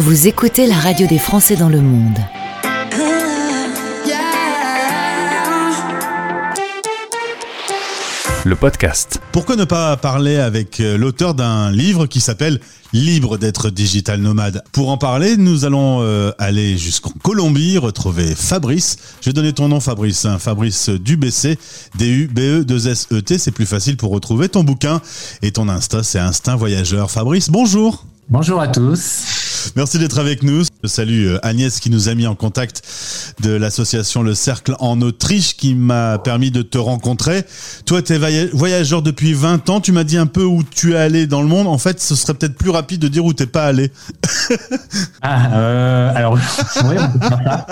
Vous écoutez la radio des Français dans le monde. Le podcast. Pourquoi ne pas parler avec euh, l'auteur d'un livre qui s'appelle Libre d'être digital nomade Pour en parler, nous allons euh, aller jusqu'en Colombie, retrouver Fabrice. Je vais donner ton nom Fabrice, hein. Fabrice Dubc, D-U-B-E-2-S-E-T, c'est plus facile pour retrouver ton bouquin. Et ton Insta, c'est Instinct Voyageur. Fabrice, bonjour Bonjour à tous. Merci d'être avec nous. Je salue euh, Agnès qui nous a mis en contact de l'association Le Cercle en Autriche qui m'a permis de te rencontrer. Toi, tu es voyageur depuis 20 ans. Tu m'as dit un peu où tu es allé dans le monde. En fait, ce serait peut-être plus rapide de dire où t'es pas allé. ah, euh, alors, oui, on peut faire ça.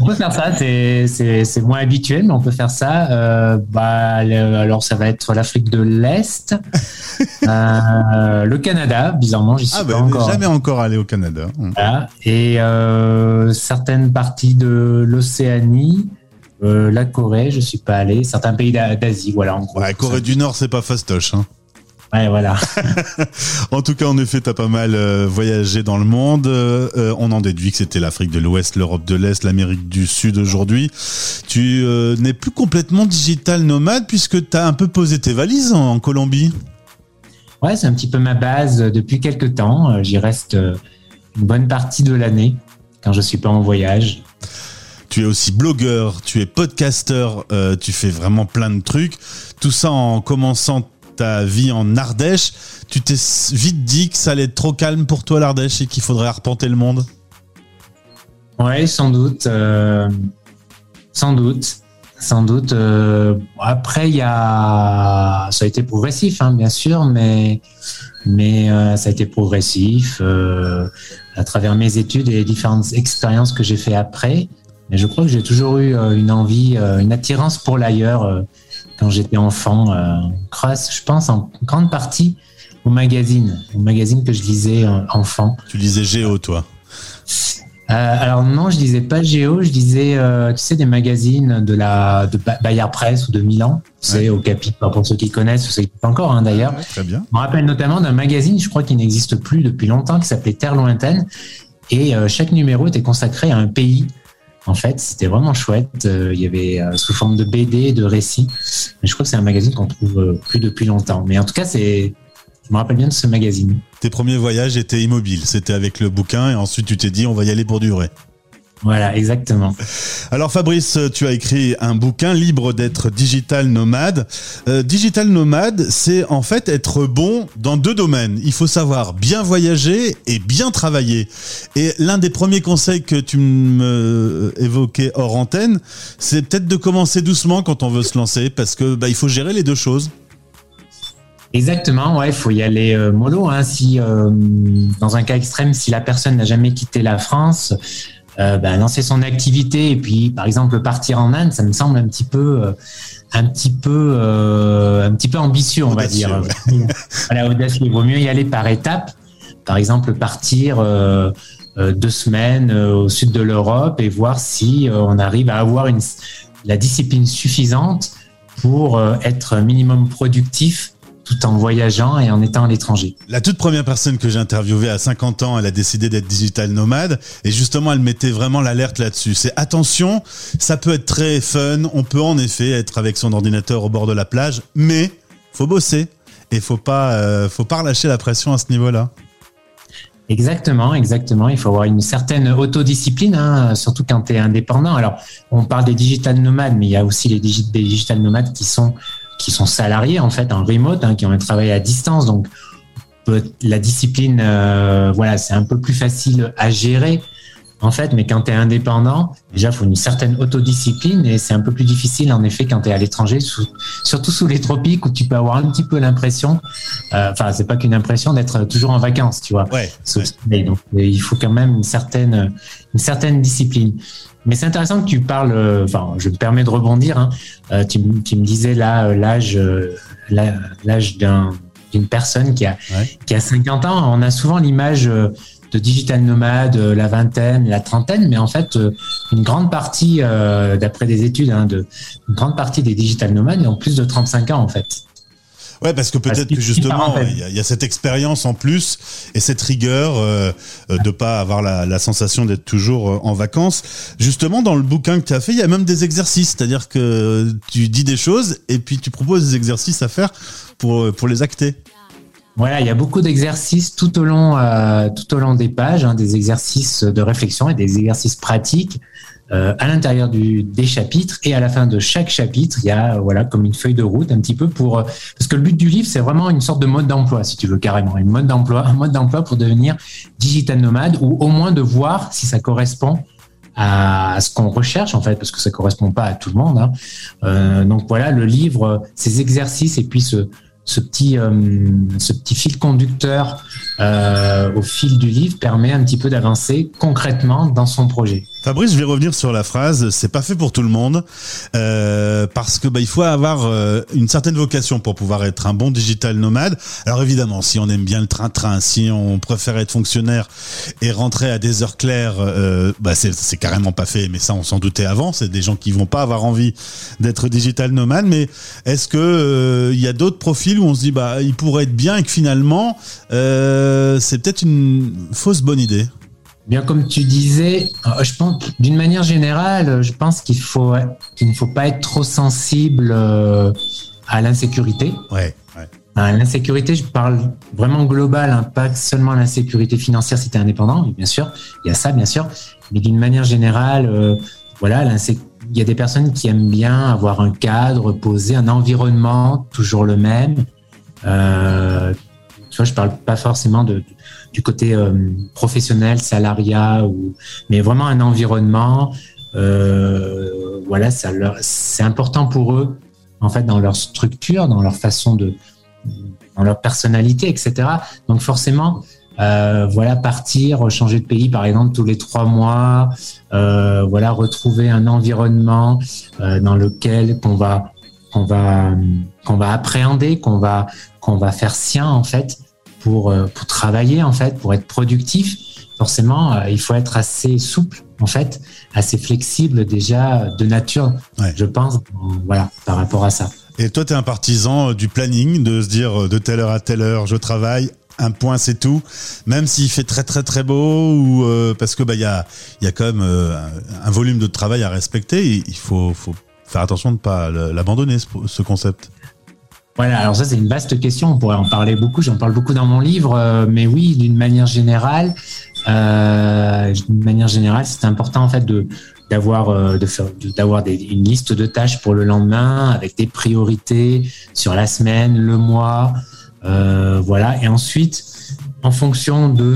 On peut faire ça. C'est moins habituel, mais on peut faire ça. Euh, bah, alors, ça va être l'Afrique de l'Est, euh, le Canada, bizarrement, j'y suis ah, pas ben, encore. Jamais encore allé au Canada. Voilà. Et euh, certaines parties de l'Océanie, euh, la Corée, je suis pas allé, certains pays d'Asie, voilà. En Ouais, Corée du Nord, c'est pas fastoche. Hein. Ouais, voilà. en tout cas, en effet, tu as pas mal euh, voyagé dans le monde. on en déduit que c'était l'Afrique de l'Ouest, l'Europe de l'Est, l'Amérique du Sud aujourd'hui. Tu n'es plus complètement digital nomade puisque tu as un peu posé tes valises en, Colombie? Ouais, c'est un petit peu ma base depuis quelques temps. J'y reste une bonne partie de l'année quand je suis pas en voyage. Tu es aussi blogueur, tu es podcasteur, euh, tu fais vraiment plein de trucs. Tout ça en commençant ta vie en Ardèche. Tu t'es vite dit que ça allait être trop calme pour toi l'Ardèche et qu'il faudrait arpenter le monde? Ouais, sans doute. Euh, sans doute. Sans doute. Euh, après, il y a. Ça a été progressif, hein, bien sûr, mais, mais ça a été progressif à travers mes études et les différentes expériences que j'ai fait après. Mais je crois que j'ai toujours eu euh, une envie, euh, une attirance pour l'ailleurs euh, quand j'étais enfant, grâce, je pense, en grande partie au magazine, au magazine que je lisais enfant. Tu lisais Géo, toi? euh, alors non, je disais pas Géo, je disais, euh, tu sais, des magazines de la de Bayard Presse ou de Milan, c'est au Capit, pour ceux qui connaissent, ceux qui pas encore hein, d'ailleurs. très bien. Je me rappelle notamment d'un magazine, je crois qu'il n'existe plus depuis longtemps, qui s'appelait Terre lointaine, et euh, chaque numéro était consacré à un pays. En fait, c'était vraiment chouette. il y avait sous forme de BD, de récits. Mais je crois que c'est un magazine qu'on trouve plus depuis longtemps. Mais en tout cas, c'est je me rappelle bien de ce magazine. Tes premiers voyages étaient immobiles, c'était avec le bouquin et ensuite tu t'es dit on va y aller pour durer. Voilà, exactement. Alors Fabrice, tu as écrit un bouquin libre d'être digital nomade. Euh, digital nomade, c'est en fait être bon dans deux domaines. Il faut savoir bien voyager et bien travailler. Et l'un des premiers conseils que tu me évoquais hors antenne, c'est peut-être de commencer doucement quand on veut se lancer, parce que bah, il faut gérer les deux choses. Exactement, ouais, il faut y aller euh, mollo. Hein. Si, euh, dans un cas extrême, si la personne n'a jamais quitté la France, euh, ben, lancer son activité et puis, par exemple, partir en Inde, ça me semble un petit peu, un petit peu, un petit peu ambitieux, on va dire. voilà, audacieux. Il vaut mieux y aller par étapes. Par exemple, partir deux semaines au sud de l'Europe et voir si on arrive à avoir une, la discipline suffisante pour être minimum productif tout en voyageant et en étant à l'étranger. La toute première personne que j'ai interviewée à 50 ans, elle a décidé d'être digital nomade et justement elle mettait vraiment l'alerte là-dessus. C'est attention, ça peut être très fun, on peut en effet être avec son ordinateur au bord de la plage, mais faut bosser et faut pas euh, faut pas relâcher la pression à ce niveau-là. Exactement, exactement. Il faut avoir une certaine autodiscipline, hein, surtout quand tu es indépendant. Alors, on parle des digital nomades, mais il y a aussi les digital nomades qui sont qui sont salariés en fait en remote, hein, qui ont un travail à distance. Donc la discipline, euh, voilà, c'est un peu plus facile à gérer en fait, mais quand tu es indépendant, déjà, il faut une certaine autodiscipline et c'est un peu plus difficile, en effet, quand tu es à l'étranger, surtout sous les tropiques où tu peux avoir un petit peu l'impression, euh, enfin, c'est pas qu'une impression d'être toujours en vacances, tu vois. Ouais, Mais donc, il faut quand même une certaine, une certaine discipline. Mais c'est intéressant que tu parles, euh, enfin, je me permets de rebondir, hein, euh, tu, tu, me disais là, l'âge, l'âge d'un d'une personne qui a, qui a 50 ans. On a souvent l'image de digital nomade, euh, la vingtaine, la trentaine, mais en fait, euh, une grande partie, euh, d'après des études, hein, de, une grande partie des digital nomades ont plus de 35 ans en fait. Ouais, parce que peut-être que justement, il y, a cette expérience en plus et cette rigueur euh, de pas avoir la, la sensation d'être toujours en vacances. Justement, dans le bouquin que tu as fait, il y a même des exercices, c'est-à-dire que tu dis des choses et puis tu proposes des exercices à faire pour, pour les acter. Voilà, il y a beaucoup d'exercices tout au long, euh, tout au long des pages, hein, des exercices de réflexion et des exercices pratiques euh, à l'intérieur des chapitres et à la fin de chaque chapitre, il y a voilà comme une feuille de route un petit peu pour euh, parce que le but du livre c'est vraiment une sorte de mode d'emploi si tu veux carrément une mode d'emploi un mode d'emploi pour devenir digital nomade ou au moins de voir si ça correspond à ce qu'on recherche en fait parce que ça correspond pas à tout le monde. Hein. Euh, donc voilà le livre, ces exercices et puis ce ce petit, euh, ce petit fil conducteur euh, au fil du livre permet un petit peu d'avancer concrètement dans son projet. Fabrice, je vais revenir sur la phrase. C'est pas fait pour tout le monde euh, parce que bah, il faut avoir une certaine vocation pour pouvoir être un bon digital nomade. Alors évidemment, si on aime bien le train-train, si on préfère être fonctionnaire et rentrer à des heures claires, bah c'est carrément pas fait. Mais ça, on s'en doutait avant. C'est des gens qui vont pas avoir envie d'être digital nomade. Mais est-ce que il y a d'autres profils où on se dit bah il pourrait être bien et que finalement c'est peut-être une fausse bonne idée? Bien, comme tu disais, euh, je pense, d'une manière générale, je pense qu'il faut, qu'il ne faut pas être trop sensible euh, à l'insécurité. Ouais, ouais. À l'insécurité, je parle vraiment global, hein, pas seulement l'insécurité financière si tu es indépendant, bien sûr, il y a ça, bien sûr, mais d'une manière générale, euh, voilà, il y a des personnes qui aiment bien avoir un cadre posé, un environnement toujours le même. Euh, tu vois, je parle pas forcément de, du côté euh, professionnel, salariat, ou, mais vraiment un environnement. Euh, voilà, c'est important pour eux, en fait, dans leur structure, dans leur façon de, dans leur personnalité, etc. Donc forcément, euh, voilà, partir, changer de pays, par exemple, tous les trois mois, euh, voilà, retrouver un environnement euh, dans lequel qu'on va, qu'on va, qu'on va appréhender, qu'on va, qu'on va faire sien, en fait. Euh, pour, travailler, en fait, pour être productif, forcément, euh, il faut être assez souple, en fait, assez flexible déjà de nature, je pense, voilà, par rapport à ça. Et toi, tu es un partisan du planning, de se dire de telle heure à telle heure, je travaille, un point c'est tout, même s'il fait très très très beau ou parce que bah y a il quand même un volume de travail à respecter. il faut faire attention de ne pas l'abandonner ce, concept. Voilà, alors ça c'est une vaste question, on pourrait en parler beaucoup, j'en parle beaucoup dans mon livre, euh, mais oui, d'une manière générale, euh, c'est important en fait euh, d'avoir une liste de tâches pour le lendemain avec des priorités sur la semaine, le mois, euh, voilà, et ensuite en fonction de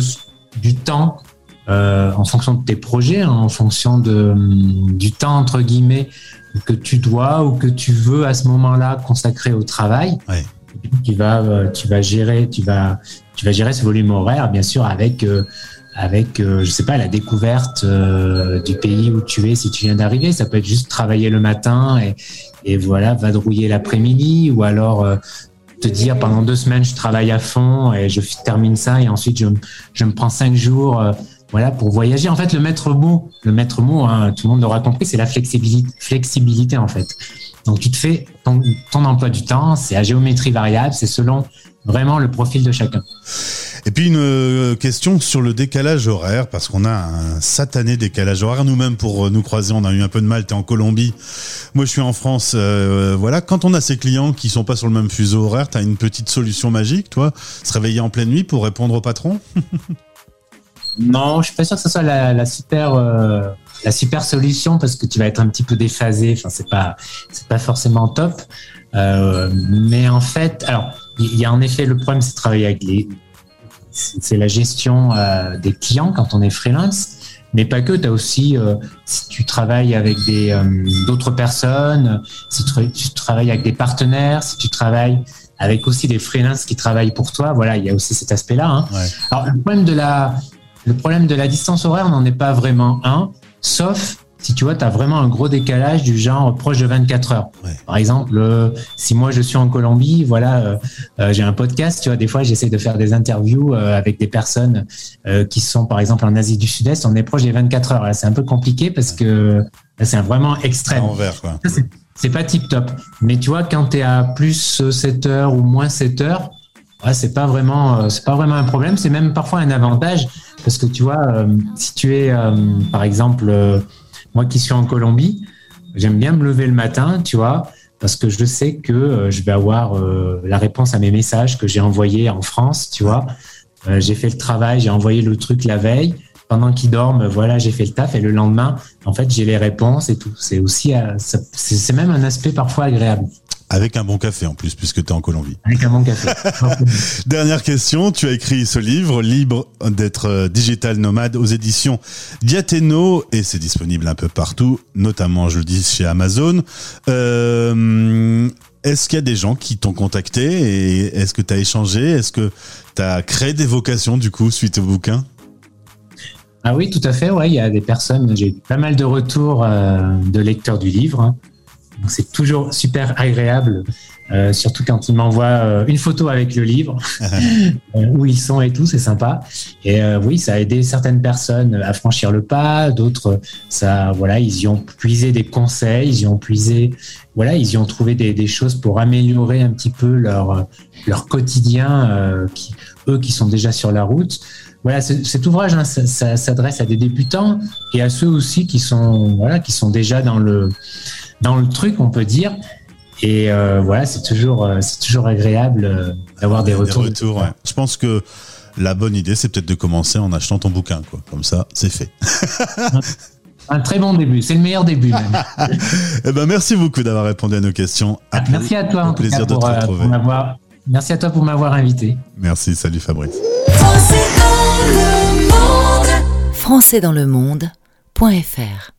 du temps, euh, en fonction de tes projets, hein, en fonction de du temps entre guillemets que tu dois ou que tu veux à ce moment-là consacrer au travail. Tu vas, euh, tu vas gérer, tu vas, tu vas gérer ce volume horaire, bien sûr, avec, euh, avec, euh, je sais pas, la découverte du pays où tu es si tu viens d'arriver. Ça peut être juste travailler le matin et, et voilà, vadrouiller l'après-midi, ou alors te dire pendant deux semaines je travaille à fond et je termine ça et ensuite je, je me prends cinq jours voilà, pour voyager. En fait, le maître mot, le maître mot, hein, tout le monde l'aura compris, c'est la flexibilité, flexibilité en fait. Donc, tu te fais ton, ton emploi du temps, c'est à géométrie variable, c'est selon vraiment le profil de chacun. Et puis une euh, question sur le décalage horaire, parce qu'on a un satané décalage horaire. Nous-mêmes, pour euh, nous croiser, on a eu un peu de mal. T'es en Colombie, moi je suis en France. Euh, voilà, quand on a ces clients qui sont pas sur le même fuseau horaire, t'as une petite solution magique, toi Se réveiller en pleine nuit pour répondre au patron? Non, je suis pas sûr que ce soit la, super la super solution parce que tu vas être un petit peu déphasé. Enfin, c'est pas c'est pas forcément top. Mais en fait, alors il y a en effet le problème, c'est de travailler avec les c'est la gestion euh, des clients quand on est freelance. Mais pas que, tu as aussi, si tu travailles avec des d'autres personnes, si tu, tu, travailles avec des partenaires, si tu travailles avec aussi des freelances qui travaillent pour toi, voilà, il y a aussi cet aspect-là. Hein. Alors, le problème de la, le problème de la distance horaire n'en est pas vraiment un, sauf si tu vois, tu as vraiment un gros décalage du genre proche de 24 heures. Par exemple, euh, si moi je suis en Colombie, voilà, euh, euh, j'ai un podcast, tu vois, des fois j'essaie de faire des interviews avec des personnes qui sont par exemple en Asie du Sud-Est, on est proche des 24 heures. Là, c'est un peu compliqué parce que c'est vraiment extrême. Envers, quoi. c'est pas tip top. Mais tu vois, quand tu es à plus 7 heures ou moins 7 heures, ouais, c'est pas vraiment, euh, c'est pas vraiment un problème. C'est même parfois un avantage parce que tu vois, euh, si tu es, euh, par exemple, moi qui suis en Colombie, j'aime bien me lever le matin, tu vois, parce que je sais que je vais avoir la réponse à mes messages que j'ai envoyés en France, tu vois. j'ai fait le travail, j'ai envoyé le truc la veille pendant qu'ils dorment, voilà, j'ai fait le taf et le lendemain, en fait, j'ai les réponses et tout. C'est aussi, euh, c'est même un aspect parfois agréable. Avec un bon café en plus, puisque tu es en Colombie. Avec un bon café. Dernière question, tu as écrit ce livre, Libre d'être euh, digital nomade aux éditions Diateno, et c'est disponible un peu partout, notamment, je le dis, chez Amazon. Euh, est-ce qu'il y a des gens qui t'ont contacté et est-ce que tu as échangé? Est-ce que tu as créé des vocations du coup suite au bouquin? Ah oui, tout à fait. Ouais, il y a des personnes. J'ai pas mal de retours euh, de lecteurs du livre. Hein. C'est toujours super agréable, euh, surtout quand ils m'envoient euh, une photo avec le livre, où ils sont et tout, c'est sympa. Et oui, ça a aidé certaines personnes à franchir le pas, d'autres, ça, voilà, ils y ont puisé des conseils, ils y ont puisé, voilà, ils y ont trouvé des, des choses pour améliorer un petit peu leur leur quotidien, qui, eux qui sont déjà sur la route voilà, cet ouvrage hein, ça, s'adresse à des débutants et à ceux aussi qui sont voilà qui sont déjà dans le dans le truc, on peut dire. Et euh, voilà, c'est toujours euh, c'est toujours agréable euh, d'avoir des retours. Je pense que la bonne idée, c'est peut-être de commencer en achetant ton bouquin, quoi. Comme ça, c'est fait. Un très bon début, c'est le meilleur début même. eh ben, merci beaucoup d'avoir répondu à nos questions. merci à toi. plaisir de te retrouver. merci à toi pour m'avoir invité. Merci, salut Fabrice. Français dans le monde.fr